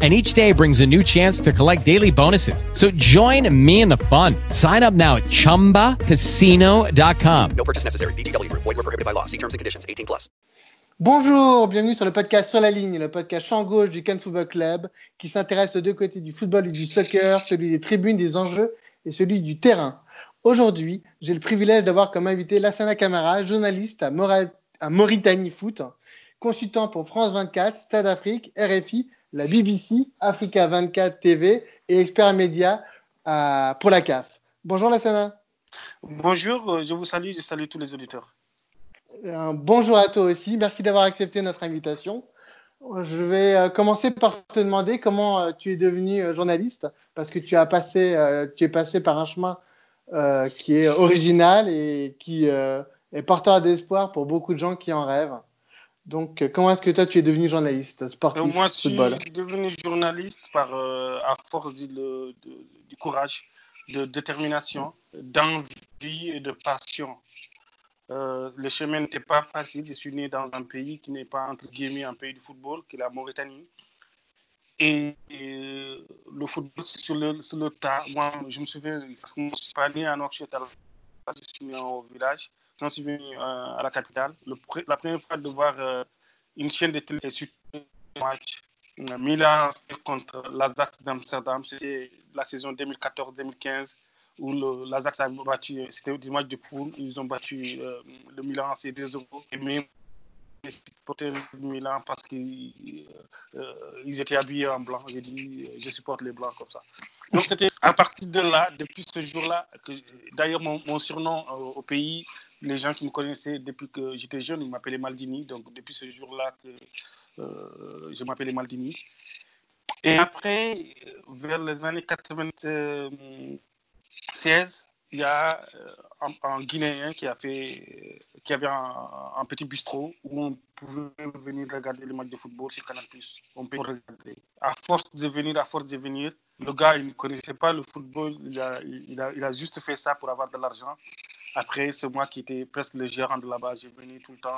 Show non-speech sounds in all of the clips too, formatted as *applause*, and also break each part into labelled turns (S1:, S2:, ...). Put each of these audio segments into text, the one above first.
S1: and each day brings a new chance to collect daily bonuses. So join me in the fun. Sign up now at ChumbaCasino.com.
S2: No purchase necessary. BGW. Void were prohibited by law. See terms and conditions. 18 plus.
S3: Bonjour, bienvenue sur le podcast Sur la ligne, le podcast champ gauche du Cannes Football Club qui s'intéresse aux deux côtés du football et du soccer, celui des tribunes, des enjeux et celui du terrain. Aujourd'hui, j'ai le privilège d'avoir comme invité Lassana Camara, journaliste à, Mora à Mauritanie Foot, consultant pour France 24, Stade Afrique, RFI la BBC, Africa 24 TV et expert média euh, pour la CAF. Bonjour Lassana.
S4: Bonjour, euh, je vous salue, je salue tous les auditeurs.
S3: Un bonjour à toi aussi, merci d'avoir accepté notre invitation. Je vais euh, commencer par te demander comment tu es devenu journaliste, parce que tu as passé, tu es passé par un chemin qui est original et qui est porteur d'espoir pour beaucoup de gens qui en rêvent. Donc, euh, comment est-ce que toi, tu es devenu journaliste sportif
S4: Moi, je suis devenu journaliste par, euh, à force du courage, de détermination, d'envie et de passion. Euh, le chemin n'était pas facile. Je suis né dans un pays qui n'est pas, entre guillemets, un pays de football, qui est la Mauritanie. Et, le football, c'est sur le, sur le tas. Moi, je me souviens, je ne suis pas né à Nouakchott, je suis né au village. Quand je suis venu euh, à la capitale, la première fois de voir euh, une chaîne de télé sur le match. Euh, Milan contre l'Ajax d'Amsterdam, c'était la saison 2014-2015 où l'Ajax a battu, c'était du match de poule, ils ont battu le Milan, c'est 2-0. Et même supporter le Milan parce qu'ils étaient habillés en blanc. J'ai dit, je supporte les blancs comme ça. Donc c'était à partir de là, depuis ce jour-là, d'ailleurs mon, surnom au pays les gens qui me connaissaient depuis que j'étais jeune, ils m'appelaient Maldini. Donc, depuis ce jour-là que euh, je m'appelais Maldini. Et après, vers les années 96, il y a euh, un, Guinéen qui, a fait, qui avait un, petit bistrot où on pouvait venir regarder les matchs de football sur Canal+. On peut regarder. À force de venir, à force de venir, le gars, il ne connaissait pas le football. Il a, il a, juste fait ça pour avoir de l'argent. Après, c'est moi qui étais presque le gérant de là-bas. J'ai venu tout le temps.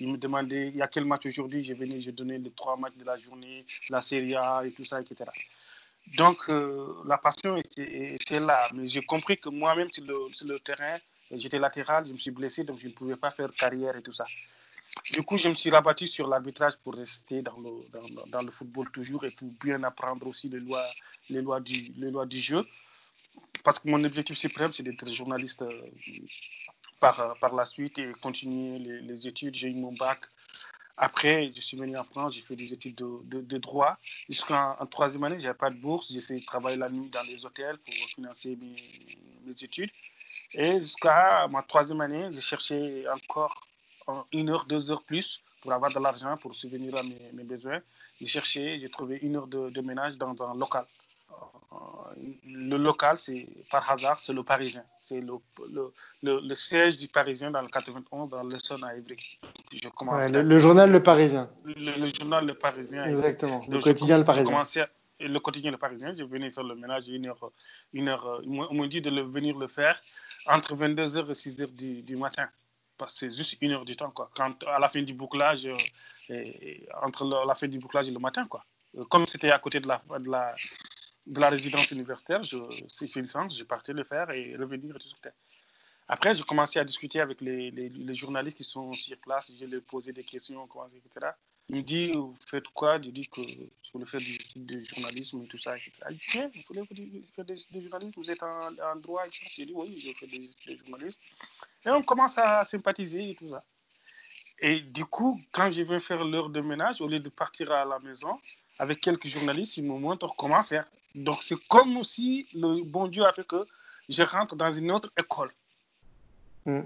S4: Il me demandait il y a quel match aujourd'hui? J'ai venu, j'ai donné les trois matchs de la journée, la Serie A et tout ça, etc. Donc, euh, la passion était, là. Mais j'ai compris que moi-même, sur le, terrain, j'étais latéral, je me suis blessé, donc je ne pouvais pas faire carrière et tout ça. Du coup, je me suis rabattu sur l'arbitrage pour rester dans le, football toujours et pour bien apprendre aussi les lois, les lois, du, les jeu parce que mon objectif suprême, c'est d'être journaliste euh, par, par la suite et continuer les, études. J'ai eu mon bac. Après, je suis venu en France, j'ai fait des études de, de, droit. Jusqu'en troisième année, je n'avais pas de bourse. J'ai fait travailler la nuit dans les hôtels pour financer mes, études. Et jusqu'à ma troisième année, j'ai cherché encore une heure, deux heures plus pour avoir de l'argent pour subvenir à mes, besoins. J'ai cherché, j'ai trouvé une heure de, de ménage dans un local le local, c'est par hasard, c'est le Parisien. C'est le, le, le, siège du Parisien dans le 91, dans le son à Ivry.
S3: le, journal Le Parisien.
S4: Le, journal Le Parisien.
S3: Exactement. Le quotidien Le Parisien.
S4: le quotidien Le Parisien, je venais faire le ménage une heure. Une heure on m'a dit de le, venir le faire entre 22h et 6h du, du matin. Parce que c'est juste une heure du temps. Quoi. Quand, à la fin du bouclage, et, entre la fin du bouclage et le matin. Quoi. Comme c'était à côté de la, de la de la résidence universitaire, c'est une licence, je partais le faire et revenir tout ça. Après, j'ai commencé à discuter avec les, journalistes qui sont sur place, je leur posais des questions, etc. Il me dit, vous faites quoi? Je dis que je voulais faire du, du journalisme et tout ça, etc. Il dit, vous voulez faire du, journalisme? Vous êtes en, droit etc. Je dis, oui, je fais du journalisme. Et on commence à sympathiser et tout ça. Et du coup, quand je viens faire l'heure de ménage, au lieu de partir à la maison, avec quelques journalistes, ils me montrent comment faire. Donc, c'est comme si le bon Dieu a fait que je rentre dans une autre école. Mm.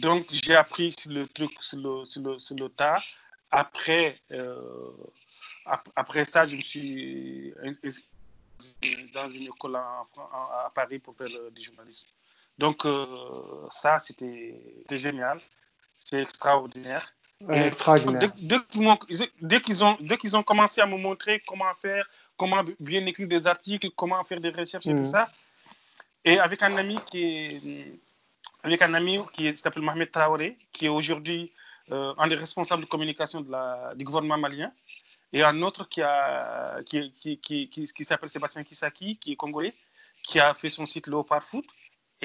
S4: Donc, j'ai appris sur le truc, sur le, sur le, sur le tas. Après, euh, après ça, je me suis dans une école à Paris pour faire du journalisme. Donc, euh, ça, c'était génial. C'est extraordinaire.
S3: Ouais, extraordinaire.
S4: Dès, dès qu'ils ont, dès qu'ils ont commencé à me montrer comment faire, comment bien écrire des articles, comment faire des recherches et tout ça, et avec un ami qui est, avec un ami qui s'appelle Mohamed Traoré, qui est aujourd'hui euh, un des responsables de communication de la, du gouvernement malien, et un autre qui, a, qui, qui, qui, qui, s'appelle Sébastien Kisaki, qui est congolais, qui a fait son site Léopard Foot.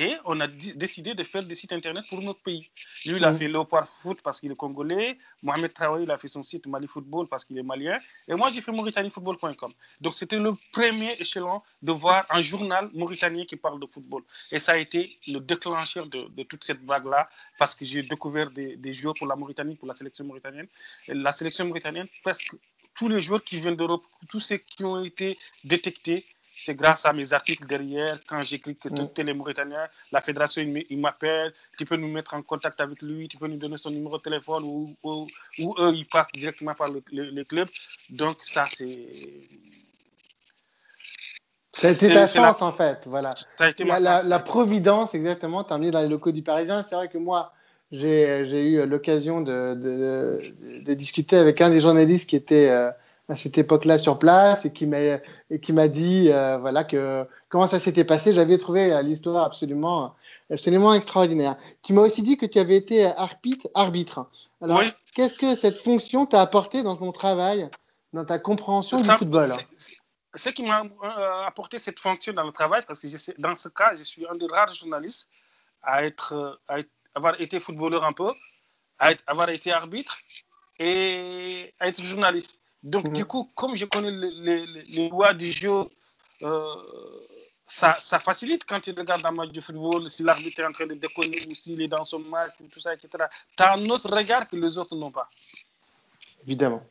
S4: Et on a décidé de faire des sites internet pour notre pays. Lui, il a
S3: Mhm.
S4: fait Léopard Foot parce qu'il est congolais. Mohamed Traoré, il a fait son site Mali Football parce qu'il est malien. Et moi, j'ai fait MauritaniFootball.com. Donc, c'était le premier échelon de voir un journal mauritanien qui parle de football. Et ça a été le déclencheur de, de toute cette vague-là parce que j'ai découvert des, des joueurs pour la Mauritanie, pour la sélection mauritanienne. Et la sélection mauritanienne, presque tous les joueurs qui viennent d'Europe, tous ceux qui ont été détectés, c'est grâce à mes articles derrière, quand j'écris que
S3: Mm.
S4: tel est mauritanien, la fédération, il m'appelle, tu peux nous mettre en contact avec lui, tu peux nous donner son numéro de téléphone ou, ou, ou eux, ils passent directement par le, le- le club. Donc, ça, c'est. C'est-
S3: ta
S4: la-
S3: chance, en fait. Voilà. La, providence, exactement, t'as emmené dans les locaux du Parisien. C'est vrai que moi, j'ai j'ai eu l'occasion de, de, de- de discuter avec un des journalistes qui était euh, à cette époque-là sur place et qui m'a et qui m'a dit euh, voilà que comment ça s'était passé. J'avais trouvé euh, l'histoire absolument absolument extraordinaire. Tu m'as aussi dit que tu avais été arbitre. arbitre. Alors,
S4: Oui.
S3: qu'est-ce que cette fonction t'a apporté dans ton travail, dans ta compréhension
S4: Ça-
S3: du football?
S4: Ce qui m'a euh, apporté cette fonction dans le travail, parce que je dans ce cas, je suis un des rares journalistes à, être, euh, à être- avoir été footballeur un peu, à être- avoir été arbitre et à être journaliste. Donc,
S3: Mhm.
S4: du coup, comme je connais les, les- les- les lois du jeu, euh, ça, ça facilite quand tu regardes un match de football, si l'arbitre est en train de déconner ou s'il est dans son match, ou tout ça, etc. Tu as un autre regard que les autres n'ont pas.
S3: Évidemment.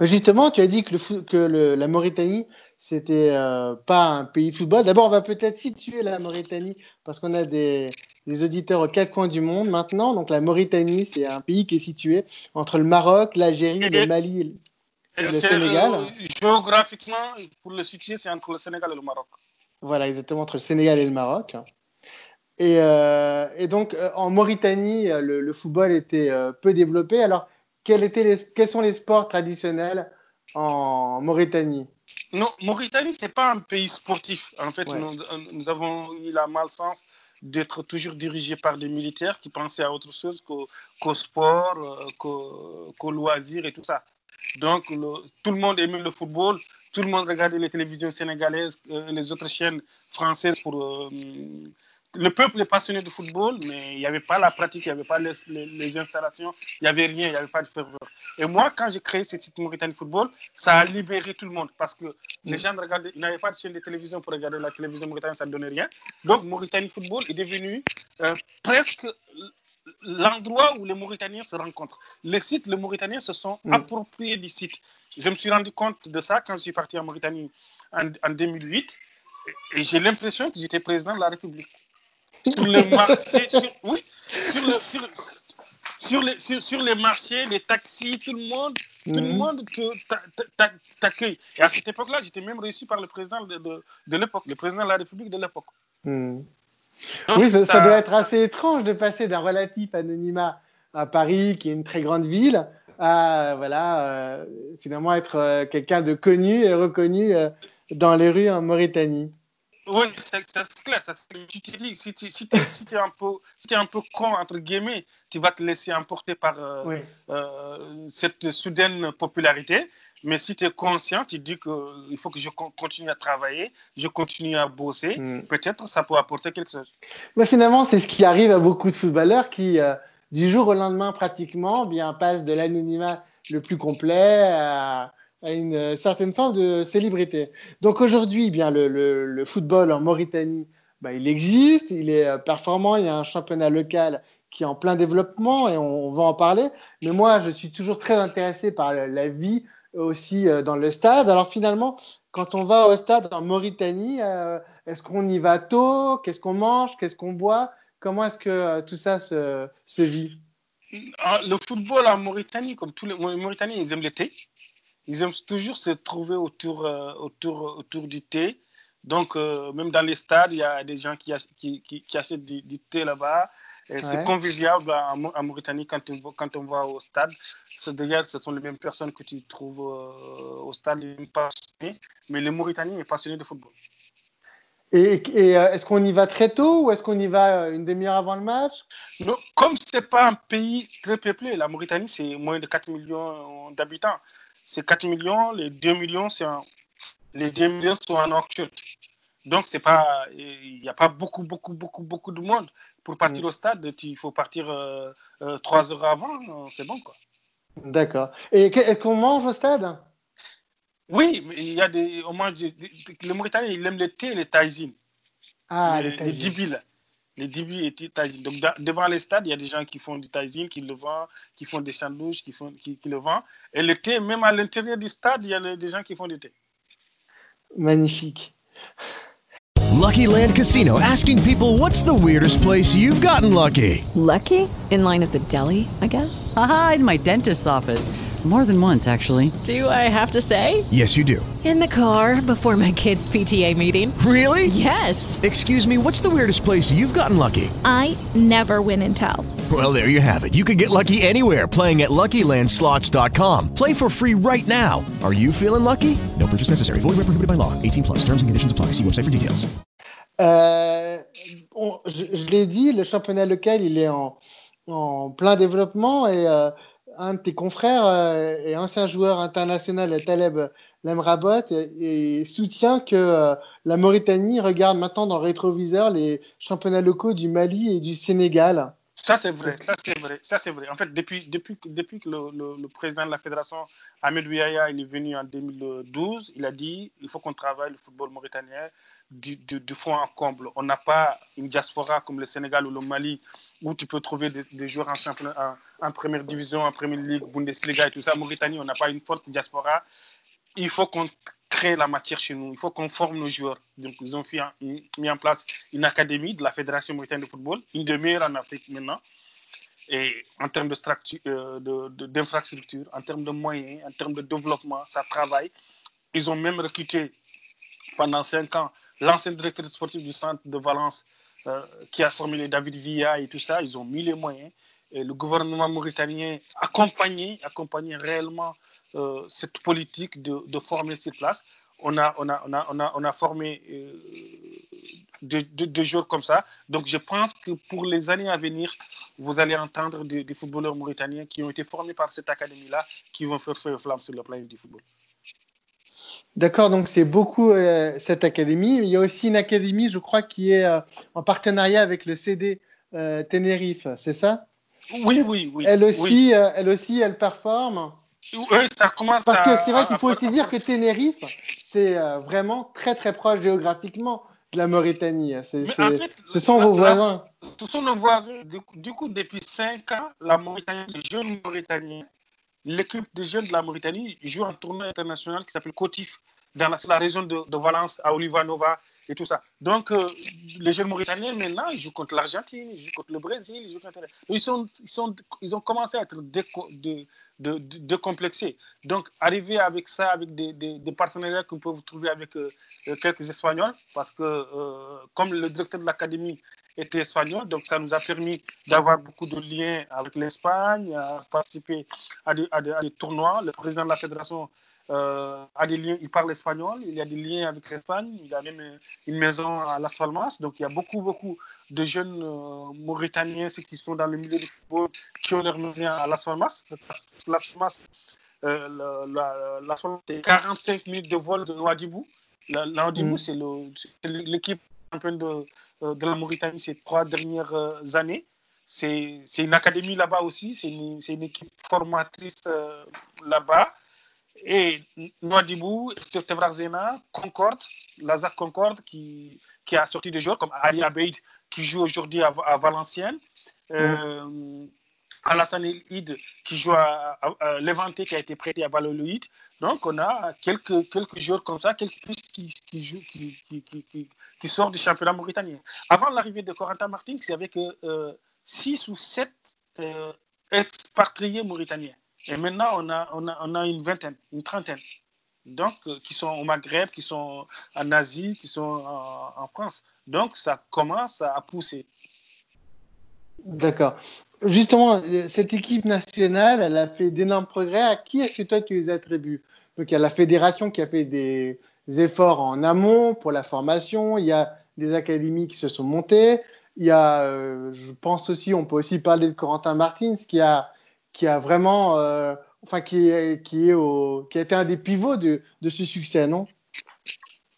S3: Mais Justement, tu as dit que, le fo- que le- la Mauritanie, c'était euh, pas un pays de football. D'abord, on va peut-être situer la Mauritanie parce qu'on a des, des auditeurs aux quatre coins du monde maintenant. Donc, la Mauritanie, c'est un pays qui est situé entre le Maroc, l'Algérie, le Mali et- le Sénégal.
S4: euh, géographiquement, pour le situer, c'est entre le Sénégal et le Maroc.
S3: Voilà, exactement, entre le Sénégal et le Maroc. Et, euh, et donc, euh, en Mauritanie, le, le football était euh, peu développé. Alors, quels, étaient les, quels sont les sports traditionnels en Mauritanie?
S4: Non, Mauritanie, c'est pas un pays sportif. En fait,
S3: Ouais.
S4: nous, nous avons eu la malchance d'être toujours dirigés par des militaires qui pensaient à autre chose qu'au, sport, qu'au, qu'au loisir et tout ça. Donc, le- tout le monde aimait le football, tout le monde regardait les télévisions sénégalaises, euh, les autres chaînes françaises pour. euh, le peuple est passionné de football, mais il n'y avait pas la pratique, il n'y avait pas les, les- les installations, il n'y avait rien, il n'y avait pas de ferveur. Et moi, quand j'ai créé ce site Mauritanie Football, ça a libéré tout le monde parce que les gens regardaient, ils n'avaient pas de chaîne de télévision pour regarder la télévision mauritanienne, ça ne donnait rien. Donc, Mauritanie Football est devenu euh, presque l'endroit où les Mauritaniens se rencontrent. Les sites, les Mauritaniens se sont
S3: Mm.
S4: appropriés du site. Je me suis rendu compte de ça quand je suis parti en Mauritanie en, en 2008 et, j'ai l'impression que j'étais président de la République. Sur les marchés, sur, oui, sur, le- sur, sur les, sur, sur les marchés, les taxis, tout le monde, tout le
S3: Mhm.
S4: monde t'accueille. Et à cette époque-là, j'étais même reçu par le président de, de, de l'époque, le président de la République de l'époque.
S3: Hmm.
S4: Donc,
S3: Oui, ça- doit être assez étrange de passer d'un relatif anonymat à Paris, qui est une très grande ville, à voilà, euh, finalement être euh, quelqu'un de connu et reconnu euh, dans les rues en Mauritanie.
S4: Oui, c'est clair. ça, tu te dis, si tu es si si un, peu- si t'es un peu con, entre guillemets, tu vas te laisser emporter par euh,
S3: Oui.
S4: euh, cette soudaine popularité. Mais si tu es conscient, tu te dis qu'il faut que je con- continue à travailler, je continue à bosser.
S3: Mm.
S4: Peut-être ça peut apporter quelque chose.
S3: Mais finalement, c'est ce qui arrive à beaucoup de footballeurs qui, euh, du jour au lendemain, pratiquement, bien passent de l'anonymat le plus complet à, à une euh, certaine forme de célébrité. Donc aujourd'hui, eh bien le, le, le football en Mauritanie, bah, il existe, il est euh, performant, il y a un championnat local qui est en plein développement et on, on va en parler. Mais moi, je suis toujours très intéressé par la, vie aussi euh, dans le stade. Alors finalement, quand on va au stade en Mauritanie, euh, est-ce qu'on y va tôt? Qu'est-ce qu'on mange? Qu'est-ce qu'on boit? Comment est-ce que euh, tout ça se, se vit?
S4: Ah, Le football en Mauritanie, comme tous les Mauritaniens, ils aiment le thé. Ils aiment toujours se trouver autour, euh, autour, autour du thé. Donc, euh, même dans les stades, il y a des gens qui, ach- qui, qui, qui achètent du, du thé là-bas. C'est convivial en, Mauritanie quand on, va, quand on va au stade. D'ailleurs, ce sont les mêmes personnes que tu trouves euh, au stade, mais les Mauritaniens sont passionnés de football.
S3: Et, euh, est-ce qu'on y va très tôt ou est-ce qu'on y va une demi-heure avant le match?
S4: Non, Comme ce n'est pas un pays très peuplé, la Mauritanie, c'est moins de 4 millions d'habitants. C'est 4 millions, les 2 millions, c'est les 2 millions sont en nocturne. Donc, c'est pas, il n'y a pas beaucoup, beaucoup, beaucoup, beaucoup de monde. Pour partir au stade, il faut partir euh, 3 heures avant, c'est bon, quoi.
S3: D'accord. Et qu'on mange au stade?
S4: Oui, mais il y a des. Au moins, le Mauritanien, il aime le thé et les taïsines.
S3: Ah,
S4: les, les, Les dibis et les taïsines. Donc, devant les stades, il y a des gens qui font du taïsine, qui le vendent, qui font des sandwichs, qui, font, qui, le vendent. Et le thé, même à l'intérieur du stade, il y a des gens qui font du thé.
S3: Magnifique.
S5: Lucky Land Casino asking people what's the weirdest place you've gotten lucky?
S6: Lucky? In line at the deli, I guess?
S7: Aha, in my dentist's office. More than once, actually.
S6: Do I have to say?
S5: Yes, you do.
S6: In the car before my kids' PTA meeting.
S5: Really?
S6: Yes.
S5: Excuse me, what's the weirdest place you've gotten lucky?
S8: I never win and tell.
S5: Well, there you have it. You can get lucky anywhere playing at LuckyLandSlots.com. Play for free right now. Are you feeling lucky? No purchase necessary. Void where prohibited by law. 18 plus. Terms and conditions apply. See website for details.
S3: Euh, on, je, je l'ai dit, le championnat local, il est en, en plein développement et euh, un de tes confrères euh, et ancien joueur international, Taleb Lemrabot, et, soutient que euh, la Mauritanie regarde maintenant dans le rétroviseur les championnats locaux du Mali et du Sénégal.
S4: Ça, c'est vrai, ça, c'est vrai, ça, c'est vrai. En fait, depuis, que le, président de la fédération, Ahmed Ouiaya, il est venu en 2012, il a dit il faut qu'on travaille le football mauritanien du, fond en comble. On n'a pas une diaspora comme le Sénégal ou le Mali où tu peux trouver des, joueurs en, première division, en première ligue, Bundesliga et tout ça. Mauritanie, on n'a pas une forte diaspora. Il faut qu'on crée la matière chez nous. Il faut qu'on forme nos joueurs. Donc, ils ont mis en place une académie de la Fédération mauritanienne de football, une des meilleures en Afrique maintenant. Et en termes d'infrastructure, de, en termes de moyens, en termes de développement, ça travaille. Ils ont même recruté pendant cinq ans l'ancien directeur sportif du centre de Valence euh, qui a formé David Villa et tout ça. Ils ont mis les moyens. Le gouvernement mauritanien accompagné, accompagné réellement euh, cette politique de, de, former sur place. On a, on a, on a, on a, on a formé euh, deux, deux, jours comme ça. Donc je pense que pour les années à venir, vous allez entendre des, des footballeurs mauritaniens qui ont été formés par cette académie-là qui vont faire feu et flamme sur le plan du football.
S3: D'accord, donc c'est beaucoup euh, cette académie. Il y a aussi une académie, je crois, qui est euh, en partenariat avec le CD euh, Tenerife, c'est ça?
S4: Oui, oui, oui.
S3: Elle aussi,
S4: oui.
S3: elle aussi, elle performe.
S4: Oui, ça commence
S3: Parce que c'est vrai qu'il faut aussi dire que Tenerife, c'est euh, vraiment très très proche géographiquement de la Mauritanie. C'est, en fait, ce sont la, vos voisins.
S4: Ce sont nos voisins. Du, du, coup, depuis 5 ans, la Mauritanie, les jeunes Mauritaniens, l'équipe des jeunes de la Mauritanie joue un tournoi international qui s'appelle Cotif, dans la, région de, de, Valence, à Olivanova et tout ça. Donc, euh, les jeunes Mauritaniens, maintenant, ils jouent contre l'Argentine, ils jouent contre le Brésil, ils jouent contre... Ils, sont, ils, sont, ils ont commencé à être déco, de, de, de, de, complexer. Donc, arriver avec ça, avec des, partenariats qu'on peut trouver avec euh, quelques Espagnols, parce que euh, comme le directeur de l'académie était espagnol, donc ça nous a permis d'avoir beaucoup de liens avec l'Espagne, à participer à des, tournois. Le président de la fédération euh, a des liens, il parle espagnol, il y a des liens avec l'Espagne, il a même une maison à Las Palmas, donc il y a beaucoup, beaucoup de jeunes euh, Mauritaniens, ceux qui sont dans le milieu du football, qui ont leur maison à Las Palmas. Las Palmas, euh, la, la, c'est 45 minutes de vol de Nouadhibou. La, Nouadhibou, mm. c'est l'équipe championne de, de la Mauritanie ces trois dernières années. C'est une académie là-bas aussi, c'est une, une, équipe formatrice euh, là-bas. Et Nouadhibou, Tevrazena, Concorde, Lazare Concorde qui, qui a sorti des joueurs comme Ali Abeid qui joue aujourd'hui à, Valenciennes. Mm. Euh, Alassane Hid qui joue à, à, qui a été prêté à Valladolid. Donc on a quelques, quelques joueurs comme ça, quelques pistes qui, jouent, qui, sortent du championnat mauritanien. Avant l'arrivée de Corentin Martins, il y avait que euh, 6 ou 7 euh, expatriés mauritaniens. Et maintenant, on a, on, a, on a une vingtaine, une trentaine. Donc, euh, qui sont au Maghreb, qui sont en Asie, qui sont en, France. Donc, ça commence à pousser.
S3: D'accord. Justement, cette équipe nationale, elle a fait d'énormes progrès. À qui est-ce que toi tu les attribues? Donc il y a la fédération qui a fait des efforts en amont pour la formation. Il y a des académies qui se sont montées. Il y a, euh, je pense aussi, on peut aussi parler de Corentin Martins qui a, qui a vraiment, euh, enfin qui est, qui est au, qui a été un des pivots de, de ce succès, non?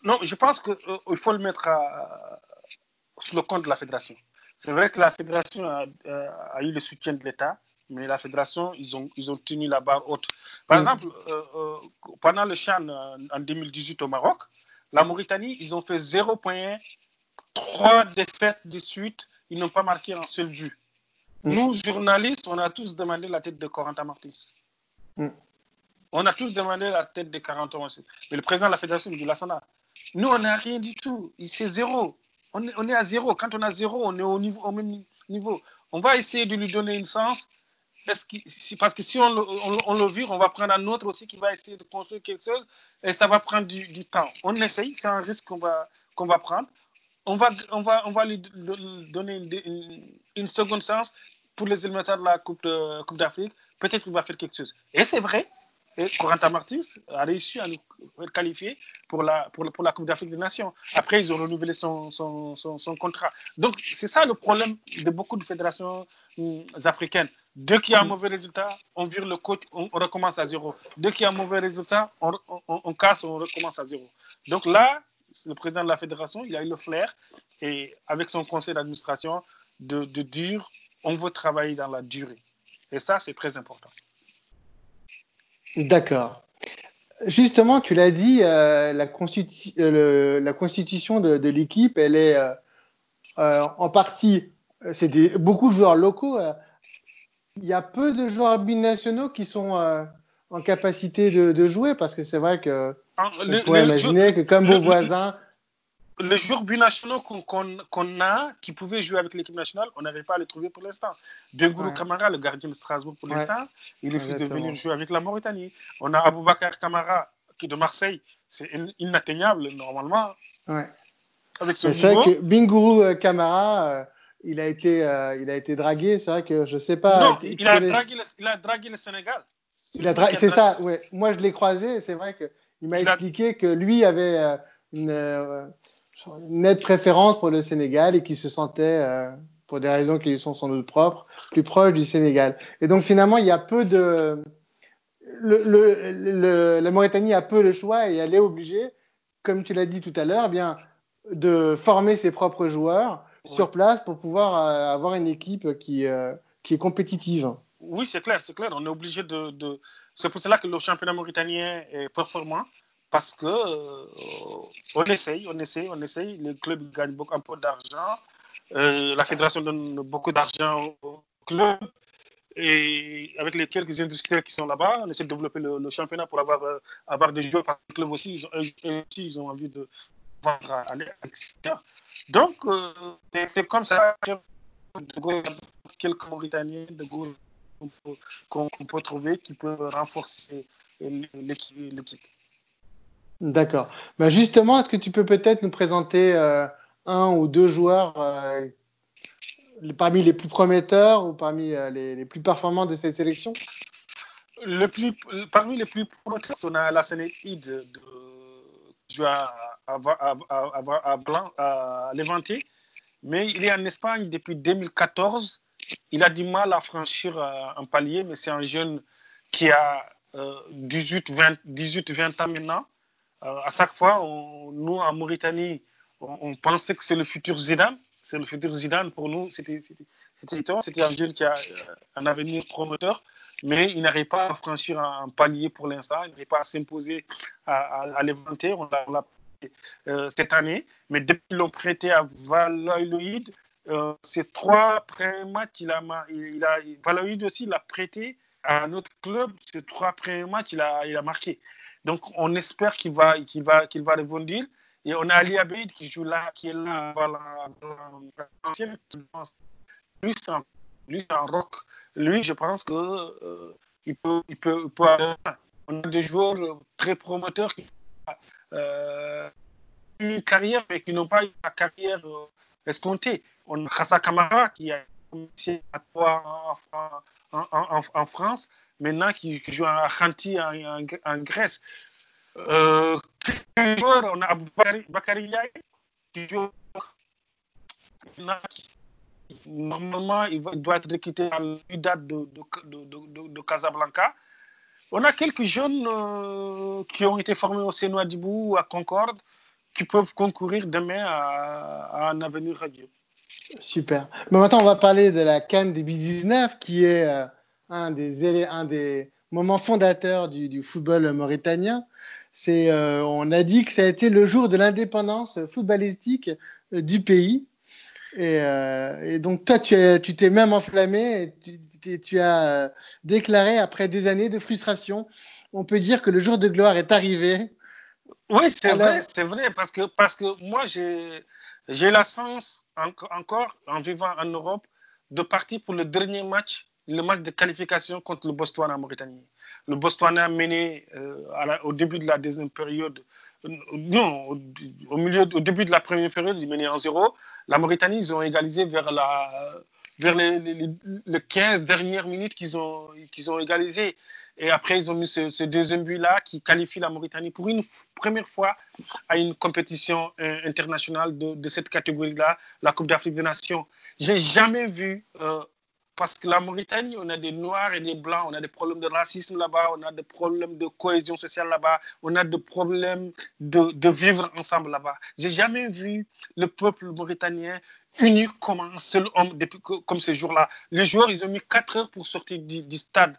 S4: Non, je pense qu'il euh, faut le mettre à, sur le compte de la fédération. C'est vrai que la fédération a, a eu le soutien de l'État, mais la fédération, ils ont, ils ont tenu la barre haute. Par
S3: Mm.
S4: exemple, euh, euh, pendant le Chan euh, en 2018 au Maroc, la Mauritanie, ils ont fait 0 points, 3 défaites de suite, ils n'ont pas marqué un seul but.
S3: Mm.
S4: Nous, journalistes, on a tous demandé la tête de Corentin Martins.
S3: Mm.
S4: On a tous demandé la tête de Corentin Martins. Mais le président de la fédération dit, Lassana, nous, on n'a rien du tout. Il- C'est zéro. On est, on est à zéro. Quand on a zéro, on est au, niveau, au même niveau. On va essayer de lui donner une sens. Parce que si on le, on, on le vire, on va prendre un autre aussi qui va essayer de construire quelque chose et ça va prendre du, du temps. On essaye, c'est un risque qu'on va, qu'on va prendre. On va, on va, on va lui do- donner une, une, seconde chance pour les élémentaires de la Coupe Coupe d'Afrique. Peut-être qu'il va faire quelque chose. Et c'est vrai, et Corentin Martins a réussi à nous qualifier pour la, pour, la- pour la Coupe d'Afrique des Nations. Après, ils ont renouvelé son, son, son, contrat. Donc, c'est ça le problème de beaucoup de fédérations hum, africaines. Dès qu'il y a un mauvais résultat, on vire le coach, on, recommence à zéro. Dès qu'il y a un mauvais résultat, on, on casse, on recommence à zéro. Donc là, le président de la fédération, il a eu le flair, et avec son conseil d'administration, de, dire on veut travailler dans la durée. Et ça, c'est très important.
S3: D'accord. Justement, tu l'as dit, euh, euh, la constitution de, l'équipe, elle est euh, en partie, c'est beaucoup de joueurs locaux. Il y a peu de joueurs binationaux qui sont en capacité de, de jouer parce que c'est vrai que
S4: Hein,
S3: on pourrait imaginer
S4: le-
S3: que comme
S4: le-
S3: vos voisins,
S4: les joueurs binationaux qu'on a, qui pouvaient jouer avec l'équipe nationale, on n'arrive pas à les trouver pour l'instant. Bengourou
S3: Ouais.
S4: Kamara, le gardien de Strasbourg pour
S3: Ouais.
S4: l'instant, il risque de
S3: Exactement.
S4: venir jouer avec la Mauritanie. On a Aboubakar Kamara, qui est de Marseille, c'est in- inatteignable normalement,
S3: ouais.
S4: avec ce
S3: c'est vrai que Bingourou euh, Kamara, euh, il a été, euh, il a été dragué. C'est vrai que je sais pas.
S4: non,
S3: il
S4: il a,
S3: connaît-
S4: dragué le, il a dragué le Sénégal.
S3: C'est ça, ouais. Moi, je l'ai croisé et c'est vrai que il m'a expliqué que lui avait euh, une, euh, une nette préférence pour le Sénégal et qu'il se sentait, euh, pour des raisons qui lui sont sans doute propres, plus proche du Sénégal. Et donc finalement, il y a peu de, le, le, le- la Mauritanie a peu le choix et elle est obligée, comme tu l'as dit tout à l'heure, eh bien de former ses propres joueurs sur place pour pouvoir avoir une équipe qui, qui est compétitive.
S4: Oui, c'est clair, c'est clair. On est obligé de. de... C'est pour cela que le championnat mauritanien est performant. Parce que euh, on essaye, on essaye, on essaye. Les clubs gagnent beaucoup, un peu d'argent. Euh, la fédération donne beaucoup d'argent aux clubs. Et avec les quelques industriels qui sont là-bas, on essaie de développer le, championnat pour avoir, euh, avoir des joueurs. Les clubs aussi, ils ont, eux aussi, ils ont envie de voir à l'extérieur. Donc, c'est comme ça. Quelques Mauritaniens, de gros qu'on peut, peut trouver qui peuvent renforcer l'équipe.
S3: D'accord. Bah justement, est-ce que tu peux peut-être nous présenter euh, un ou deux joueurs euh, parmi les plus prometteurs ou parmi euh, les, les, plus performants de cette sélection?
S4: Le plus, Parmi les plus prometteurs, on a la Sénéide de, de à, à, à, à, Blanc, à Levante, mais il est en Espagne depuis 2014. Il a du mal à franchir un palier, mais c'est un jeune qui a euh, 18-20 18, 20 ans maintenant. Euh, à chaque fois, nous en Mauritanie, on, pensait que c'est le futur Zidane. C'est le futur Zidane pour nous. C'était un jeune qui a euh, un avenir prometteur, mais il n'arrive pas à franchir un, palier pour l'instant. Il n'arrive pas à s'imposer à, à, l'éventer. On l'a euh, cette année, mais depuis qu'ils l'ont prêté à Valladolid, euh, ces trois premiers matchs, il a, il a, aussi l'a prêté à un autre club. Ces trois premiers matchs, il a, il a marqué. Donc, on espère qu'il va, qu'il va, qu'il va rebondir. Et on a Ali Abed qui joue là, qui est là, voilà, lui, c'est un, rock. Lui, je pense que euh, il peut, il peut, il peut avoir, on a des joueurs très promoteurs qui euh, une carrière, mais qui n'ont pas eu la carrière escomptée. On a Khassa Kamara qui a à toi en, en, France, maintenant qui, joue à Khanti en, Grèce. Euh, on a Bakary, qui joue normalement il, doit être recruté à de, de, Casablanca. On a quelques jeunes euh, qui ont été formés au Sénois Dibou, à Concorde, qui peuvent concourir demain à, un avenir radieux.
S3: Super. Mais maintenant, on va parler de la Cannes des 19 qui est euh, un, des, moments fondateurs du, football mauritanien. Euh, on a dit que ça a été le jour de l'indépendance footballistique euh, du pays. Et, donc toi, tu, es, tu t'es même enflammé et tu as déclaré après des années de frustration, on peut dire que le jour de gloire est arrivé.
S4: Oui, c'est Alors... vrai, c'est vrai, parce que, parce que moi, j'ai, j'ai la chance en, encore, en vivant en Europe, de partir pour le dernier match, le match de qualification contre le Botswana en Mauritanie. Le Botswana a mené euh, la, au début de la deuxième période, euh, non, au, au, milieu, au début de la première période, ils menaient en zéro. La Mauritanie, ils ont égalisé vers la, vers les, les, les 15 dernières minutes qu'ils ont, qu'ils ont égalisé. Et après, ils ont mis ce, deuxième but-là qui qualifie la Mauritanie pour une première fois à une compétition euh, internationale de, cette catégorie-là, la Coupe d'Afrique des Nations. J'ai jamais vu, euh, parce que la Mauritanie, on a des Noirs et des Blancs, on a des problèmes de racisme là-bas, on a des problèmes de cohésion sociale là-bas, on a des problèmes de, vivre ensemble là-bas. J'ai jamais vu le peuple mauritanien uni comme un seul homme depuis, comme ce jour-là. Les joueurs, ils ont mis 4 heures pour sortir du stade.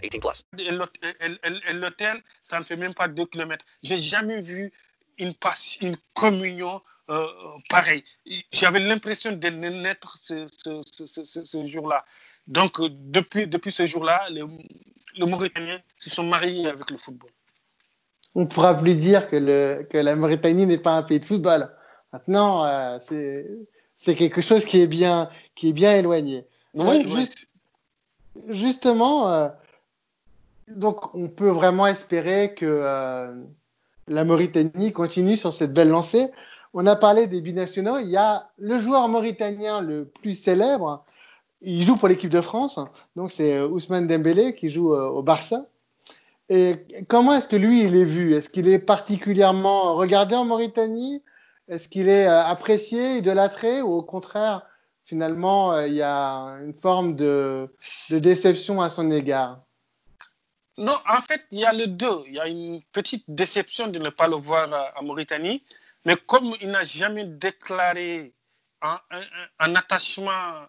S2: 18 plus.
S4: L'hôtel, ça ne fait même pas 2 km. J'ai jamais vu une, une communion euh, pareille. J'avais l'impression de naître ce, ce, ce, ce, ce jour-là. Donc, euh, depuis, depuis ce jour-là, les, les Mauritaniens se sont mariés avec le football.
S3: On ne pourra plus dire que, le, que la Mauritanie n'est pas un pays de football. Maintenant, euh, c'est quelque chose qui est bien, qui est bien éloigné.
S4: Oui,
S3: juste, justement, euh, donc on peut vraiment espérer que euh, la Mauritanie continue sur cette belle lancée. On a parlé des binationaux. Il y a le joueur mauritanien le plus célèbre. Il joue pour l'équipe de France. Donc c'est Ousmane Dembélé qui joue euh, au Barça. Et comment est-ce que lui, il est vu? Est-ce qu'il est particulièrement regardé en Mauritanie? Est-ce qu'il est euh, apprécié, idolâtré? Ou au contraire, finalement, euh, il y a une forme de, de déception à son égard?
S4: Non, en fait, il y a le deux. Il y a une petite déception de ne pas le voir en Mauritanie. Mais comme il n'a jamais déclaré un, un, un attachement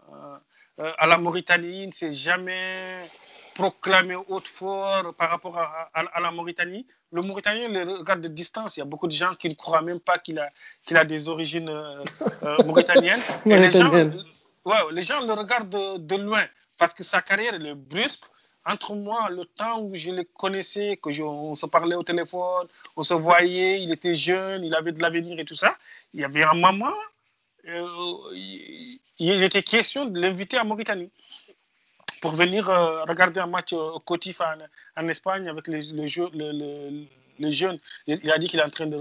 S4: euh, à la Mauritanie, il ne s'est jamais proclamé haut fort par rapport à, à, à, la Mauritanie. Le Mauritanien le regarde de distance. Il y a beaucoup de gens qui ne croient même pas qu'il a, qu'il a des origines euh, euh, *laughs* mauritaniennes. Et les, gens, ouais, les gens le regardent de, de, loin parce que sa carrière elle est brusque. Entre moi, le temps où je le connaissais, que je, on se parlait au téléphone, on se voyait, il était jeune, il avait de l'avenir et tout ça, il y avait un moment, euh, il était question de l'inviter à Mauritanie pour venir euh, regarder un match euh, cotif en, Espagne avec les, jeunes. Il, il, a dit qu'il est en train de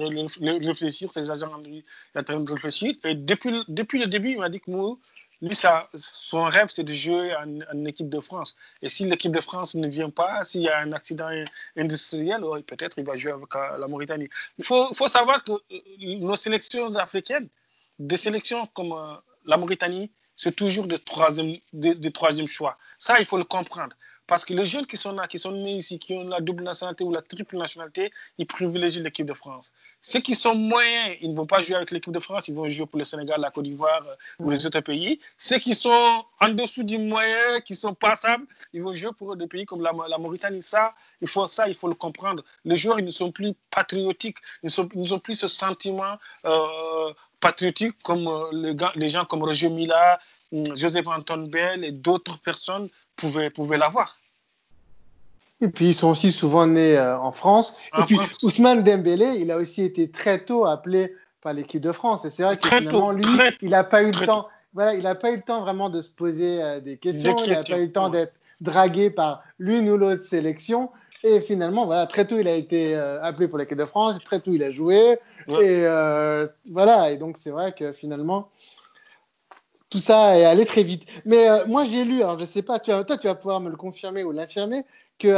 S4: réfléchir, ses agents lui est en train de réfléchir. Et depuis, depuis le début, il m'a dit que moi, lui, son rêve, c'est de jouer en, équipe de France. Et si l'équipe de France ne vient pas, s'il y a un accident industriel, peut-être il va jouer avec euh, la Mauritanie. Il faut, savoir que nos sélections africaines, des sélections comme la Mauritanie, c'est toujours de troisième, de, de troisième choix. Ça, il faut le comprendre. Parce que les jeunes qui sont là, qui sont nés ici, qui ont la double nationalité ou la triple nationalité, ils privilégient l'équipe de France. Ceux qui sont moyens, ils ne vont pas jouer avec l'équipe de France, ils vont jouer pour le Sénégal, la Côte d'Ivoire euh, ou les autres pays. Ceux qui sont en dessous du moyen, qui sont passables, ils vont jouer pour des pays comme la, Mauritanie. Ça, il faut ça, il faut le comprendre. Les joueurs, ils ne sont plus patriotiques, ils n'ont plus ce sentiment euh, patriotique comme euh, les, gars, les, gens comme Roger Mila, hum, Joseph Anton Bell et d'autres personnes pouvaient, pouvaient l'avoir.
S3: Et puis ils sont aussi souvent nés euh, en France.
S4: En
S3: et puis
S4: France.
S3: Ousmane Dembélé, il a aussi été très tôt appelé par l'équipe de France. Et c'est vrai que
S4: Très
S3: finalement,
S4: tôt,
S3: lui,
S4: très-
S3: il n'a pas eu le temps. Voilà, il n'a pas eu le temps vraiment de se poser euh, des questions.
S4: Des
S3: Il n'a pas eu le temps
S4: ouais.
S3: d'être dragué par l'une ou l'autre sélection. Et finalement, voilà, très tôt, il a été euh, appelé pour l'équipe de France. Très tôt, il a joué.
S4: Ouais.
S3: Et euh, voilà. Et donc, c'est vrai que finalement, tout ça est allé très vite. Mais euh, moi, j'ai lu, alors je sais pas, tu toi, tu vas pouvoir me le confirmer ou l'infirmer, que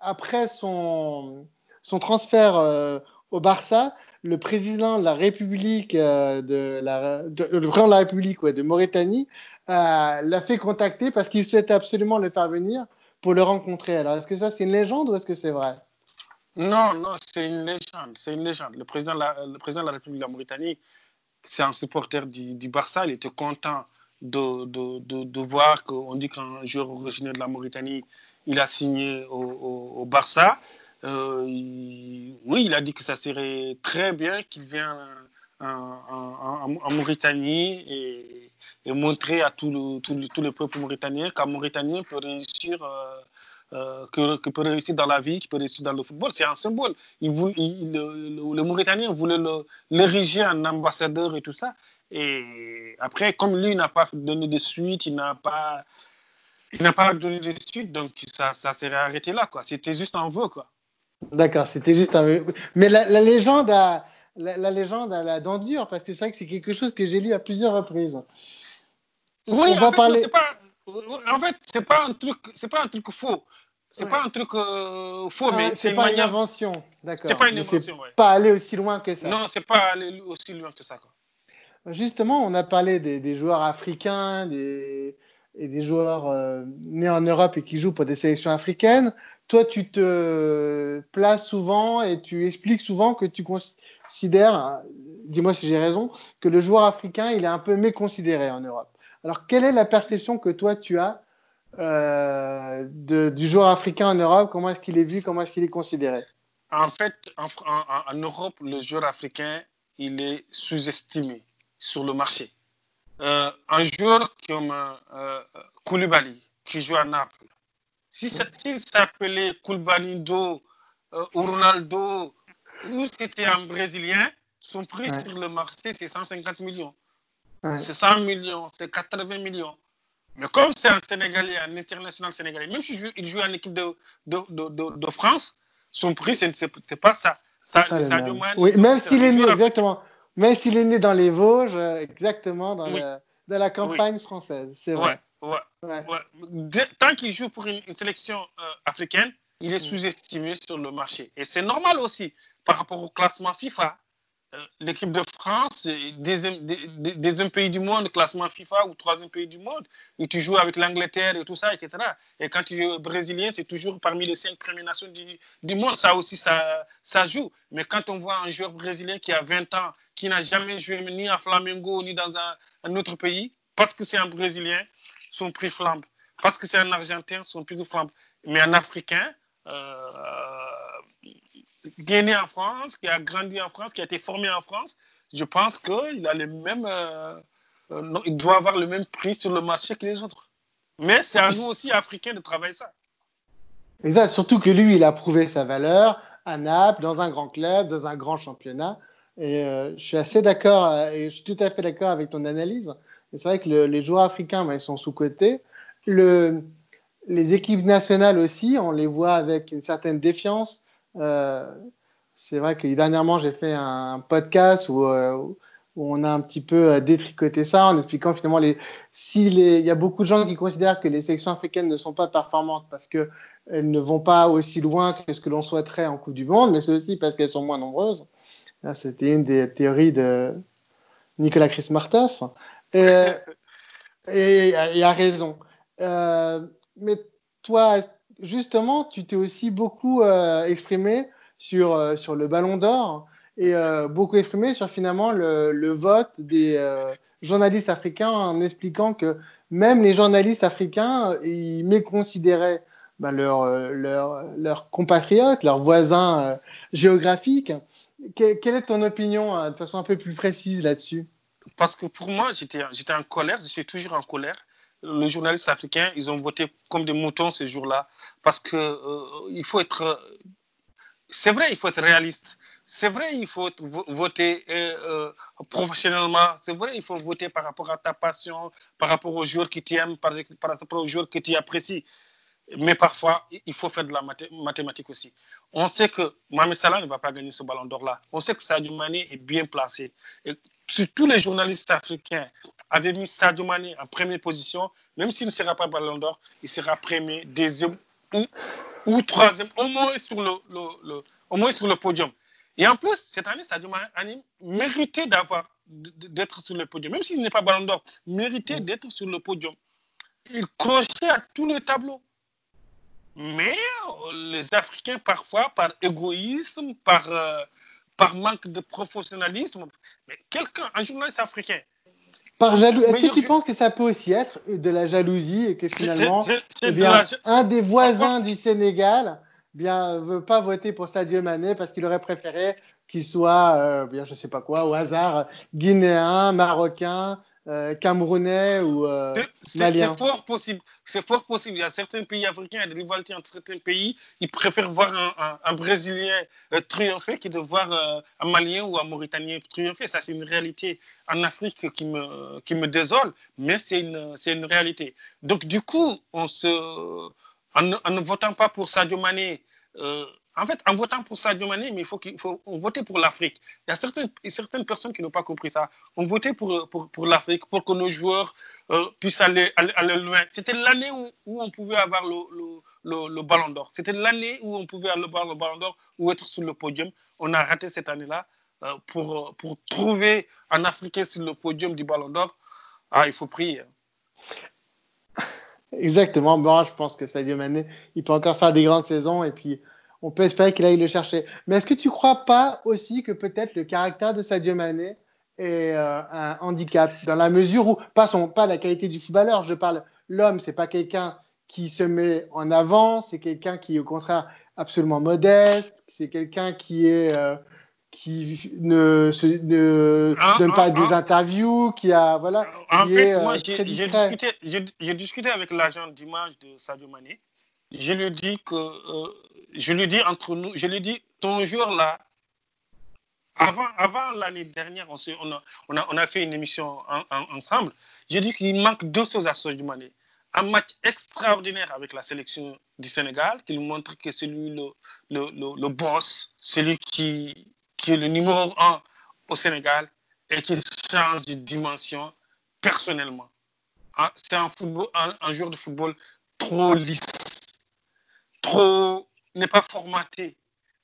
S3: après son, son transfert au Barça, le président de la République euh, de la, de- le président de la République ouais, de Mauritanie euh, l'a fait contacter parce qu'il souhaitait absolument le faire venir pour le rencontrer. Alors, est-ce que ça c'est une légende ou est-ce que c'est vrai?
S4: Non, non, c'est une légende. C'est une légende. Le président, le président de la République de la Mauritanie, c'est un supporter du, Barça. Il était content de, de, de, voir qu'on dit qu'un joueur originaire de la Mauritanie, il a signé au, Barça. Euh, oui, il a dit que ça serait très bien qu'il vienne en, Mauritanie et, montrer à tout le, tout le, peuple mauritanien qu'un Mauritanien peut réussir, euh, euh, que, peut réussir dans la vie, qu'il peut réussir dans le football. C'est un symbole. Il voulait, il- le, Mauritanien voulait l'ériger en ambassadeur et tout ça. Et après, comme lui n'a pas donné de suite, il n'a pas, il pas donné de suite, donc ça, s'est arrêté là. C'était juste un vœu.
S3: D'accord, c'était juste un. Mais la, la légende a la, la légende a la dent dure parce que c'est vrai que c'est quelque chose que j'ai lu à plusieurs reprises.
S4: Oui,
S3: On va
S4: en fait,
S3: parler-
S4: c'est pas, en fait, c'est pas un truc, c'est pas un truc faux. C'est
S3: Ouais.
S4: pas un truc euh, faux,
S3: Ah,
S4: mais
S3: c'est pas une invention, d'accord.
S4: C'est pas une invention, ouais.
S3: Pas aller aussi loin que ça.
S4: Non, c'est pas aller aussi loin que ça, quoi.
S3: Justement, on a parlé des, des joueurs africains des, et des joueurs euh, nés en Europe et qui jouent pour des sélections africaines. Toi, tu te places souvent et tu expliques souvent que tu considères, dis-moi si j'ai raison, que le joueur africain, il est un peu méconsidéré en Europe. Alors, quelle est la perception que toi, tu as euh, du joueur africain en Europe? Comment est-ce qu'il est vu? Comment est-ce qu'il est considéré?
S4: En fait, en, Europe, le joueur africain, il est sous-estimé sur le marché. Euh, un joueur comme euh, Koulibaly, qui joue à Naples, si s'il s'appelait Koulibaly-Do euh, ou Ronaldo, ou c'était un Brésilien, son prix
S3: Ouais.
S4: sur le marché, c'est 150 millions.
S3: Ouais.
S4: C'est 100 millions, c'est 80 millions. Mais comme c'est un Sénégalais, un international sénégalais, même s'il joue, il joue en équipe de, de, de, de, de France, son prix, c'est c'est pas ça. ça
S3: Pas même. Oui, même s'il est né,
S4: joueur
S3: exactement. Même s'il est né dans les Vosges, euh, exactement, dans,
S4: Oui.
S3: le- dans la campagne française, c'est vrai.
S4: ouais,
S3: Ouais.
S4: ouais. Dès- Tant qu'il joue pour une, une sélection euh, africaine, il est
S3: Mm.
S4: sous-estimé sur le marché. Et c'est normal aussi par rapport au classement FIFA. Euh, L'équipe de France, est deuxième, pays du monde, classement FIFA ou troisième pays du monde, et tu joues avec l'Angleterre et tout ça, etc. Et quand tu es brésilien, c'est toujours parmi les cinq premières nations du, du monde. Ça aussi, ça, ça joue. Mais quand on voit un joueur brésilien qui a 20 ans, qui n'a jamais joué ni à Flamengo ni dans un, un autre pays, parce que c'est un Brésilien, son prix flambe. Parce que c'est un Argentin, son prix flambe. Mais un Africain, euh, qui est né en France, qui a grandi en France, qui a été formé en France, je pense qu'il a les mêmes, euh, euh, il doit avoir le même prix sur le marché que les autres. Mais c'est à nous aussi, Africains, de travailler ça.
S3: Exact, surtout que lui, il a prouvé sa valeur à Naples, dans un grand club, dans un grand championnat. Et je suis assez d'accord, et je suis tout à fait d'accord avec ton analyse. C'est vrai que le- les joueurs africains, ben, ils sont sous-cotés. Le, les équipes nationales aussi, on les voit avec une certaine défiance. Euh, c'est vrai que dernièrement, j'ai fait un podcast où, euh, où on a un petit peu euh, détricoté ça en expliquant finalement les, si il y a beaucoup de gens qui considèrent que les sélections africaines ne sont pas performantes parce que elles ne vont pas aussi loin que ce que l'on souhaiterait en Coupe du Monde, mais c'est aussi parce qu'elles sont moins nombreuses. C'était une des théories de Nicolas Chris-Martov. Et, Et il a raison. Euh, mais toi, justement, tu t'es aussi beaucoup euh, exprimé sur, euh, sur le ballon d'or et euh, beaucoup exprimé sur finalement le, vote des journalistes africains en expliquant que même les journalistes africains, ils méconsidéraient ben, leurs leur, compatriotes, leurs voisins géographiques. Que, quelle est ton opinion euh, de façon un peu plus précise là-dessus?
S4: Parce que pour moi, j'étais en colère, je suis toujours en colère. Les journalistes africains, ils ont voté comme des moutons ce jour-là. Parce que euh, il faut être. C'est vrai, il faut être réaliste. C'est vrai, il faut voter euh, professionnellement. C'est vrai, il faut voter par rapport à ta passion, par rapport aux joueurs qui t'aiment, par, par rapport aux joueurs que tu apprécies. Mais parfois, il faut faire de la mathé mathématique aussi. On sait que Mohamed Salah ne va pas gagner ce ballon d'or-là. On sait que Sadio Mané est bien placé. Et si tous les journalistes africains avaient mis Sadio Mané en première position, même s'il ne sera pas ballon d'or, il sera premier, deuxième ou, troisième, au moins sur le, le, le, au moins sur le podium. Et en plus, cette année, Sadio Mané méritait d'avoir d'être sur le podium. Même s'il n'est pas ballon d'or, méritait d'être sur le podium. Il crochait à tous les tableaux. Mais les Africains, parfois, par égoïsme, par, euh, par manque de professionnalisme, mais quelqu'un, un journaliste africain.
S3: Par jaloux, est-ce que tu je... penses que ça peut aussi être de la jalousie et que finalement, c est, c est, eh bien, la... un des voisins du Sénégal bien veut pas voter pour Sadio Mané parce qu'il aurait préféré qu'il soit, euh, bien je sais pas quoi, au hasard, guinéen, marocain, euh, camerounais ou euh, malien.
S4: C'est fort possible. C'est fort possible. Il y a certains pays africains, il y a des rivalités entre certains pays. Ils préfèrent voir un, un, un Brésilien euh, triompher que de voir un Malien ou un Mauritanien triompher. Ça, c'est une réalité en Afrique qui me, qui me désole, mais c'est une, une réalité. Donc, du coup, on se, en, ne, en ne votant pas pour Sadio Mané, en fait, en votant pour Sadio Mané, mais il faut, qu'il faut voter pour l'Afrique. Il y a certaines, certaines personnes qui n'ont pas compris ça. On votait pour, pour, pour l'Afrique, pour que nos joueurs euh, puissent aller, aller, loin. C'était l'année où, où, on pouvait avoir le, le, le, le ballon d'or. C'était l'année où on pouvait avoir le ballon d'or ou être sur le podium. On a raté cette année-là. Euh, pour, pour trouver un Africain sur le podium du ballon d'or, ah, il faut prier.
S3: Exactement. Bon, je pense que Sadio Mané, il peut encore faire des grandes saisons et puis on peut espérer qu'il aille le chercher. Mais est-ce que tu crois pas aussi que peut-être le caractère de Sadio Mané est euh, un handicap dans la mesure où pas son pas la qualité du footballeur, je parle l'homme, c'est pas quelqu'un qui se met en avant, c'est quelqu'un qui est au contraire absolument modeste, c'est quelqu'un qui est euh, qui ne, se, ne ah, donne pas ah, des ah. interviews, qui a voilà,
S4: en
S3: qui
S4: fait,
S3: est
S4: moi,
S3: euh,
S4: j'ai discuté, j'ai discuté avec l'agent d'image de Sadio Mané. Je lui dis que euh, je lui dis entre nous, je lui dis ton joueur là. Avant, l'année dernière, on, a, fait une émission en, en, ensemble. J'ai dit qu'il manque deux choses à Sadio Mané. Un match extraordinaire avec la sélection du Sénégal, qui nous montre que c'est lui le, boss, celui qui, est le numéro un au Sénégal et qui change de dimension personnellement. Ah, c'est un joueur de football trop lisse, trop n'est pas formaté.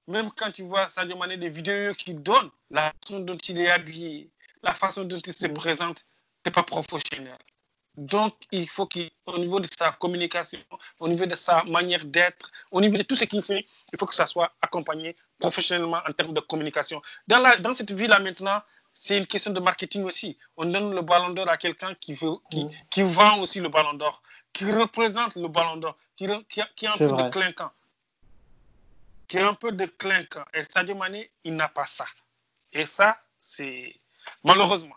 S4: Même quand tu vois Sadio Mané des vidéos qu'il donne, la façon dont il est habillé, la façon dont il se présente, c'est pas professionnel. Donc, il faut qu'au niveau de sa communication, au niveau de sa manière d'être, au niveau de tout ce qu'il fait, il faut que ça soit accompagné professionnellement en termes de communication. Dans, la, dans cette vie-là maintenant, c'est une question de marketing aussi. On donne le ballon d'or à quelqu'un qui, veut, qui, qui, vend aussi le ballon d'or, qui représente le ballon d'or, qui, qui, qui, a un peu vrai. de clinquant. Qui a un peu de clinquant. Et Sadio Mané, il n'a pas ça. Et ça, c'est malheureusement.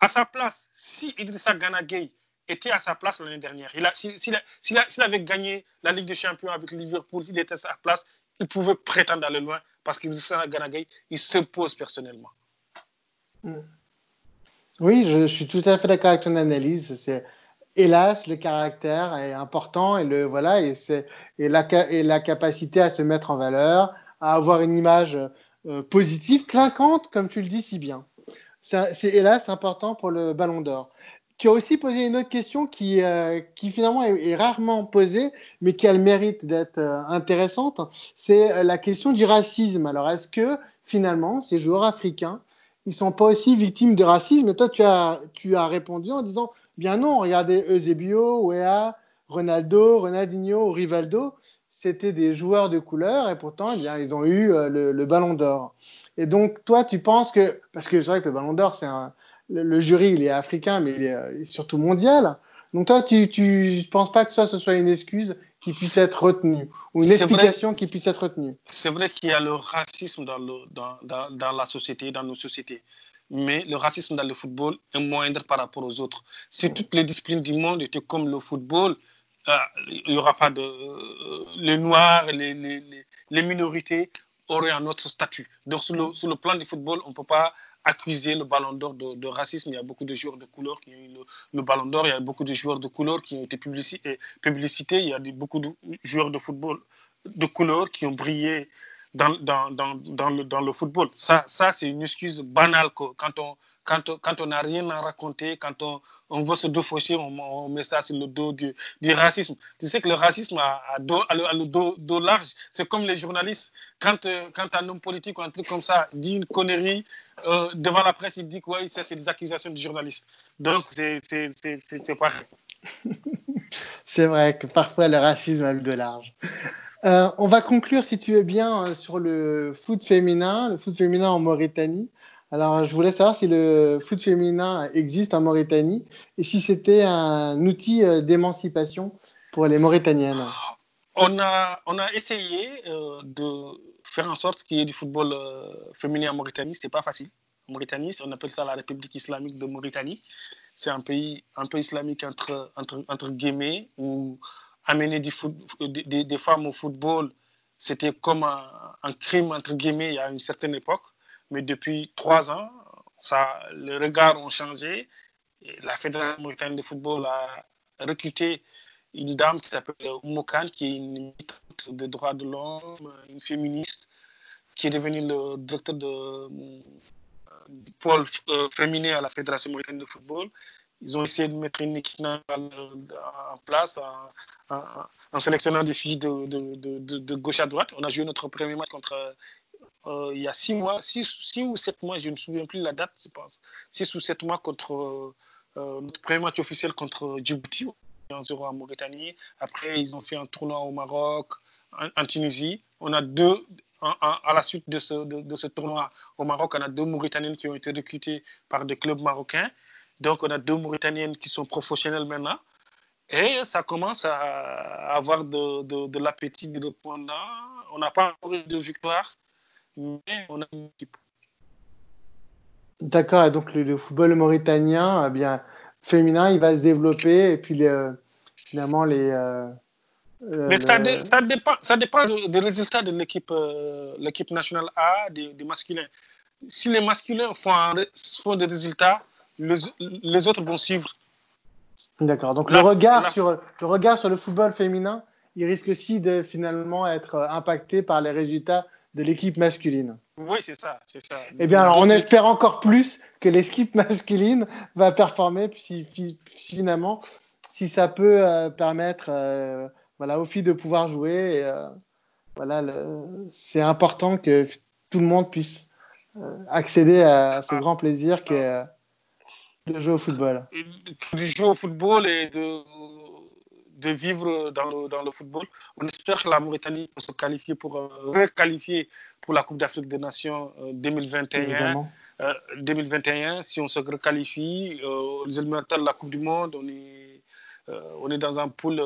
S4: À sa place, si Idrissa Gana Gueye était à sa place l'année dernière. S'il si, si, avait gagné la Ligue des Champions avec Liverpool, s'il était à sa place, il pouvait prétendre aller loin parce qu'il Ganagay, il s'impose personnellement.
S3: Oui, je, suis tout à fait d'accord avec ton analyse. C'est hélas le caractère est important et le voilà c'est la capacité à se mettre en valeur, à avoir une image euh, positive, clinquante comme tu le dis si bien. C'est hélas important pour le Ballon d'Or tu as aussi posé une autre question qui, euh, finalement est, rarement posée, mais qui a le mérite d'être euh, intéressante. C'est la question du racisme. Alors, est-ce que finalement, ces joueurs africains, ils sont pas aussi victimes de racisme? Et toi, tu as répondu en disant, bien non, regardez Eusebio, Wea, Ronaldo, Ronaldinho, Rivaldo, c'était des joueurs de couleur et pourtant, eh bien, ils ont eu euh, le, le Ballon d'Or. Et donc, toi, tu penses que, parce que c'est vrai que le Ballon d'Or, c'est le, le, jury, il est africain, mais il est, euh, surtout mondial. Donc toi, tu, tu penses pas que ça, ce soit une excuse qui puisse être retenue ou une explication
S4: vrai,
S3: qui puisse être retenue?
S4: C'est vrai qu'il y a le racisme dans, le, dans, dans, dans, la société, dans nos sociétés. Mais le racisme dans le football est moindre par rapport aux autres. Si toutes les disciplines du monde étaient comme le football, euh, il n'y aura pas de. Euh, les Noirs, les, les, les, minorités auraient un autre statut. Donc, sur le, sur le plan du football, on ne peut pas accuser le ballon d'or de, de, racisme. Il y a beaucoup de joueurs de couleur qui ont eu le, le ballon d'or. Il y a beaucoup de joueurs de couleur qui ont été publicités. Il y a beaucoup de joueurs de football de couleur qui ont brillé dans, dans, dans, dans, le, dans le football. Ça, ça c'est une excuse banale quand on quand, quand on n'a rien à raconter, quand on, on veut se défaucher, on, on, met ça sur le dos du, du, racisme. Tu sais que le racisme a, a, a, le, dos, dos large. C'est comme les journalistes. Quand, euh, quand un homme politique ou un truc comme ça dit une connerie euh, devant la presse, il dit que ouais, c'est des accusations du journaliste. Donc c'est pareil. *laughs*
S3: c'est vrai que parfois le racisme a le dos large. Euh, on va conclure, si tu es bien, sur le foot féminin, le foot féminin en Mauritanie. Alors, je voulais savoir si le foot féminin existe en Mauritanie et si c'était un outil euh, d'émancipation pour les Mauritaniennes.
S4: On a, on a essayé euh, de faire en sorte qu'il y ait du football euh, féminin en Mauritanie. C'est pas facile. En Mauritanie, on appelle ça la République islamique de Mauritanie. C'est un pays, un peu islamique entre, entre, entre guillemets où amener des, femmes au football, c'était comme un, crime, entre guillemets, il y a une certaine époque. Mais depuis trois ans, les regards ont changé. La Fédération mauritanienne de football a recruté une dame qui s'appelle Oumokan, qui est une militante des droits de l'homme, une féministe, qui est devenue le directeur de, du pôle euh, féminin à la Fédération mauritanienne de football. Ils ont essayé de mettre une équipe en place en, sélectionnant des filles de, gauche à droite. On a joué notre premier match contre euh, il y a six mois, six, ou sept mois, je ne me souviens plus la date, je pense. Six ou sept mois contre euh, notre premier match officiel contre Djibouti, en 0 en Mauritanie. Après, ils ont fait un tournoi au Maroc, en, Tunisie. On a deux, à la suite de ce, de ce, tournoi au Maroc, on a deux Mauritaniennes qui ont été recrutées par des clubs marocains. Donc, on a deux Mauritaniennes qui sont professionnelles maintenant. Et ça commence à avoir de, de, de l'appétit de répondant. On n'a pas encore eu de victoire, mais on a une équipe.
S3: D'accord, et donc le, le, football mauritanien, eh bien, féminin, il va se développer, et puis les, finalement, les. Euh,
S4: mais le... ça, dé, ça, dépend, ça dépend des résultats de l'équipe euh, l'équipe nationale A, des, des, masculins. Si les masculins font des résultats, les, les autres vont suivre.
S3: D'accord. Donc là, le regard là. sur le regard sur le football féminin, il risque aussi de finalement être impacté par les résultats de l'équipe masculine.
S4: Oui, c'est ça, c'est ça.
S3: Eh bien, alors, on espère encore plus que l'équipe *laughs* masculine va performer, puis finalement, si ça peut euh, permettre, euh, voilà, aux filles de pouvoir jouer, et, euh, voilà, c'est important que tout le monde puisse accéder à ce grand plaisir qu'est de jouer au football.
S4: De jouer au football et de de vivre dans le, dans le, football. On espère que la Mauritanie peut se qualifier pour euh, requalifier pour la Coupe d'Afrique des Nations euh, 2021. Euh, 2021, si on se requalifie, euh, les éliminatoires de la Coupe du Monde, on est, euh, on est dans un pool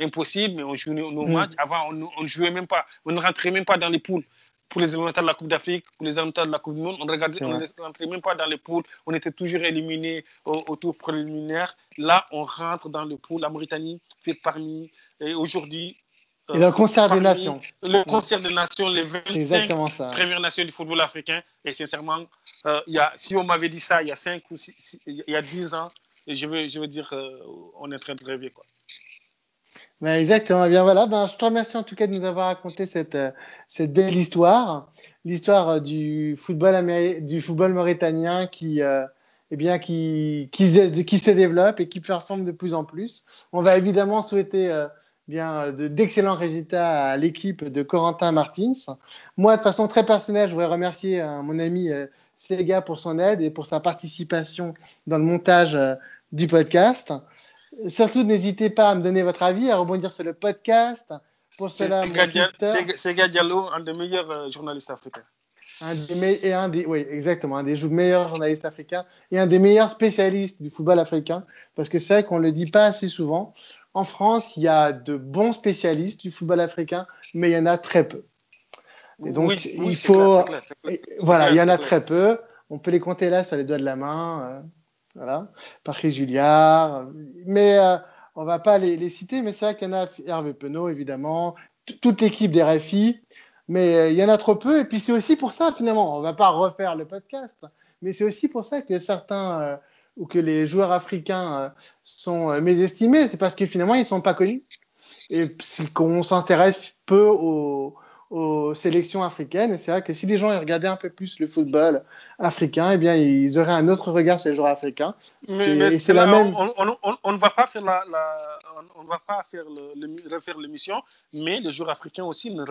S4: impossible, mais on joue nos, nos mmh. matchs. Avant, on ne jouait même pas, on ne rentrait même pas dans les poules pour les éliminatoires de la Coupe d'Afrique, pour les éliminatoires de la Coupe du Monde, on regardait, on ne rentrait même pas dans les poules, on était toujours éliminé au, au, tour préliminaire. Là, on rentre dans le pool. La Mauritanie fait parmi, et aujourd'hui.
S3: Euh, et le concert des nations.
S4: Le concert des nations, les 25 premières nations du football africain. Et sincèrement, euh, y a, si on m'avait dit ça il y a 5 ou 6, il y a 10 ans, je veux, je veux dire, euh, on est en train de rêver. Quoi.
S3: Ben exactement. Eh bien voilà, ben, je te remercie en tout cas de nous avoir raconté cette, euh, cette belle histoire, l'histoire euh, du football du football mauritanien qui, euh, eh bien, qui, qui, se, développe et qui performe de plus en plus. On va évidemment souhaiter bien d'excellents résultats à l'équipe de Corentin Martins. Moi, de façon très personnelle, je voudrais remercier mon ami Sega pour son aide et pour sa participation dans le montage du podcast. Surtout, n'hésitez pas à me donner votre avis, à rebondir sur le podcast. Pour cela,
S4: Sega Diallo, un des meilleurs euh, journalistes africains.
S3: Un des et un des, oui, exactement, un des meilleurs journalistes africains et un des meilleurs spécialistes du football africain, parce que c'est vrai qu'on le dit pas assez souvent. En France, il y a de bons spécialistes du football africain, mais il y en a très peu. Et donc, oui, il faut, voilà, il y en a très peu. On peut les compter là sur les doigts de la main. Euh, voilà, Patrick Julliard, mais euh, on va pas les, citer, mais c'est vrai qu'il y en a Hervé Penaud, évidemment, toute l'équipe des RFI, mais euh, il y en a trop peu, et puis c'est aussi pour ça, finalement, on va pas refaire le podcast, mais c'est aussi pour ça que certains, euh, ou que les joueurs africains sont mésestimés, c'est parce que finalement, ils sont pas connus, et qu'on s'intéresse peu aux aux sélections africaines. Et c'est vrai que si les gens regardaient un peu plus le football africain, eh bien, ils auraient un autre regard sur les joueurs africains.
S4: Mais, c'est la même. On, ne va pas faire la, on, va pas faire le, refaire l'émission, mais les joueurs africains aussi ne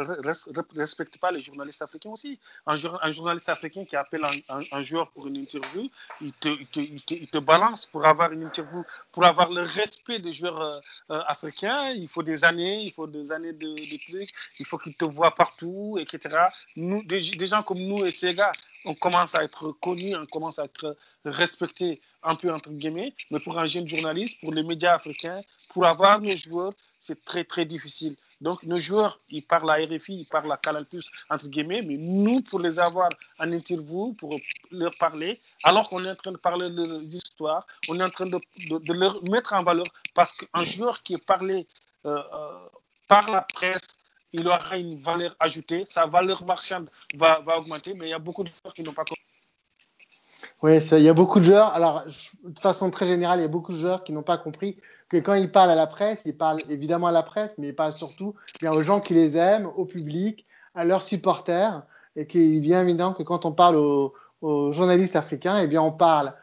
S4: respectent pas les journalistes africains aussi. Un, un journaliste africain qui appelle un, joueur pour une interview, il te, il, te, balance pour avoir une interview, pour avoir le respect des joueurs euh, euh, africains. Il faut des années, il faut des années de, de trucs, il faut qu'il te voit partout tout, etc. Nous, des, gens comme nous et ces gars, on commence à être connus, on commence à être respectés un peu entre guillemets, mais pour un jeune journaliste, pour les médias africains, pour avoir nos joueurs, c'est très très difficile. Donc nos joueurs, ils parlent à RFI, ils parlent à Canal entre guillemets, mais nous, pour les avoir en interview, pour leur parler, alors qu'on est en train de parler de leurs histoires, on est en train de, de, leur mettre en valeur, parce qu'un joueur qui est parlé euh, euh, par la presse, il aura une valeur ajoutée, sa valeur marchande va, augmenter, mais il y a beaucoup de joueurs qui n'ont pas compris.
S3: Oui, il y a beaucoup de joueurs. Alors, de façon très générale, il y a beaucoup de joueurs qui n'ont pas compris que quand ils parlent à la presse, ils parlent évidemment à la presse, mais ils parlent surtout bien aux gens qui les aiment, au public, à leurs supporters, et qu'il est bien évident que quand on parle aux, journalistes africains, eh bien, on parle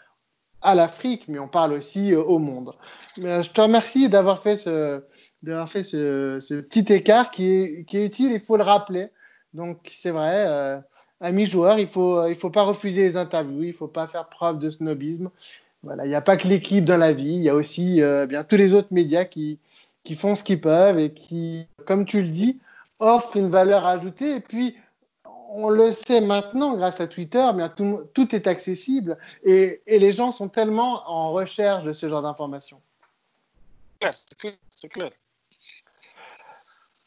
S3: à l'Afrique, mais on parle aussi euh, au monde. Euh, je te remercie d'avoir fait ce, d'avoir fait ce, ce, petit écart qui est, qui est, utile, il faut le rappeler. Donc c'est vrai, euh, amis joueurs, il faut il faut pas refuser les interviews, il faut pas faire preuve de snobisme. Voilà, il n'y a pas que l'équipe dans la vie, il y a aussi euh, bien tous les autres médias qui qui font ce qu'ils peuvent et qui, comme tu le dis, offrent une valeur ajoutée. Et puis on le sait maintenant grâce à Twitter, bien tout, tout est accessible et, et les gens sont tellement en recherche de ce genre d'informations.
S4: C'est clair, c'est clair.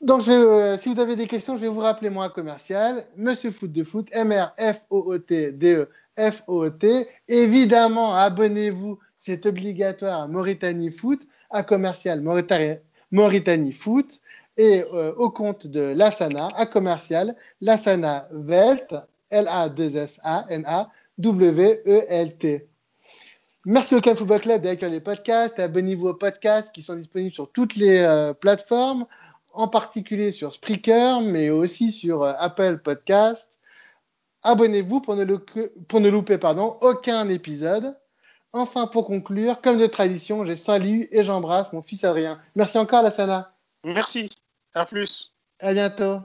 S3: Donc, euh, si vous avez des questions, je vais vous rappeler moi commercial, Monsieur Foot de Foot, M-R-F-O-O-T-D-E-F-O-O-T. Évidemment, abonnez-vous, c'est obligatoire à Mauritanie Foot, à commercial Mauritanie, Foot, et euh, au compte de Lassana, à commercial Lassana Welt, L-A-2-S-A-N-A, W-E-L-T. Merci au Can Football Club d'accueillir les podcasts. Abonnez-vous aux podcasts qui sont disponibles sur toutes les euh, plateformes en particulier sur Spreaker, mais aussi sur euh, Apple Podcast. Abonnez-vous pour ne, pour ne louper pardon, aucun épisode. Enfin, pour conclure, comme de tradition, je salue et j'embrasse mon fils Adrien. Merci encore, Lassana.
S4: Merci. À plus.
S3: À bientôt.